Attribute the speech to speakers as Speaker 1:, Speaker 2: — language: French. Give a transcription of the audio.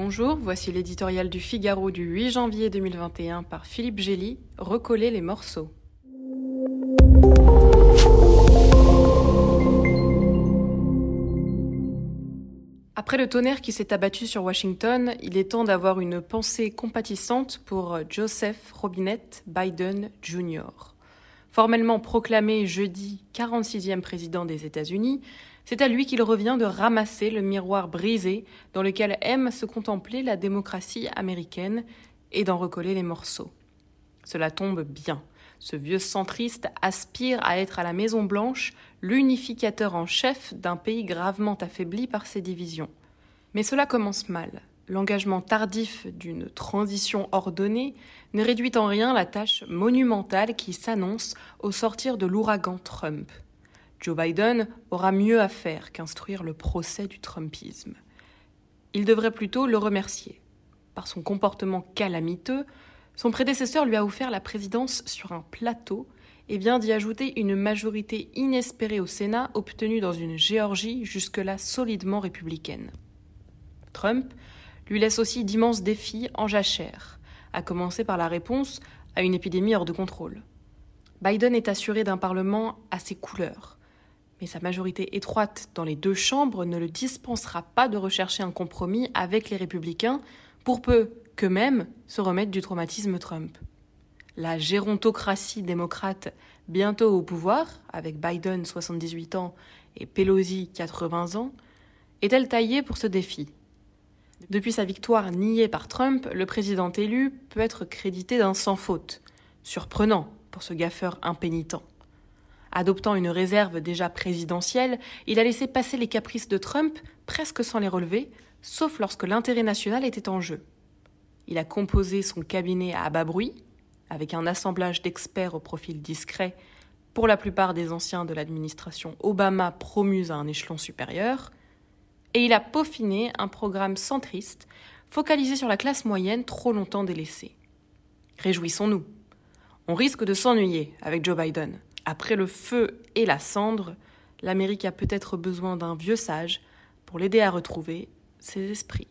Speaker 1: Bonjour, voici l'éditorial du Figaro du 8 janvier 2021 par Philippe Gély, Recoller les morceaux. Après le tonnerre qui s'est abattu sur Washington, il est temps d'avoir une pensée compatissante pour Joseph Robinette Biden Jr. Formellement proclamé jeudi 46e président des États-Unis, c'est à lui qu'il revient de ramasser le miroir brisé dans lequel aime se contempler la démocratie américaine et d'en recoller les morceaux. Cela tombe bien. Ce vieux centriste aspire à être à la Maison Blanche l'unificateur en chef d'un pays gravement affaibli par ses divisions. Mais cela commence mal. L'engagement tardif d'une transition ordonnée ne réduit en rien la tâche monumentale qui s'annonce au sortir de l'ouragan Trump. Joe Biden aura mieux à faire qu'instruire le procès du Trumpisme. Il devrait plutôt le remercier. Par son comportement calamiteux, son prédécesseur lui a offert la présidence sur un plateau et vient d'y ajouter une majorité inespérée au Sénat obtenue dans une Géorgie jusque-là solidement républicaine. Trump lui laisse aussi d'immenses défis en jachère, à commencer par la réponse à une épidémie hors de contrôle. Biden est assuré d'un Parlement à ses couleurs, mais sa majorité étroite dans les deux chambres ne le dispensera pas de rechercher un compromis avec les républicains pour peu qu'eux-mêmes se remettent du traumatisme Trump. La gérontocratie démocrate bientôt au pouvoir, avec Biden 78 ans et Pelosi 80 ans, est-elle taillée pour ce défi? Depuis sa victoire niée par Trump, le président élu peut être crédité d'un sans faute, surprenant pour ce gaffeur impénitent. Adoptant une réserve déjà présidentielle, il a laissé passer les caprices de Trump presque sans les relever, sauf lorsque l'intérêt national était en jeu. Il a composé son cabinet à bas bruit, avec un assemblage d'experts au profil discret, pour la plupart des anciens de l'administration Obama promus à un échelon supérieur, et il a peaufiné un programme centriste focalisé sur la classe moyenne trop longtemps délaissée. Réjouissons-nous. On risque de s'ennuyer avec Joe Biden. Après le feu et la cendre, l'Amérique a peut-être besoin d'un vieux sage pour l'aider à retrouver ses esprits.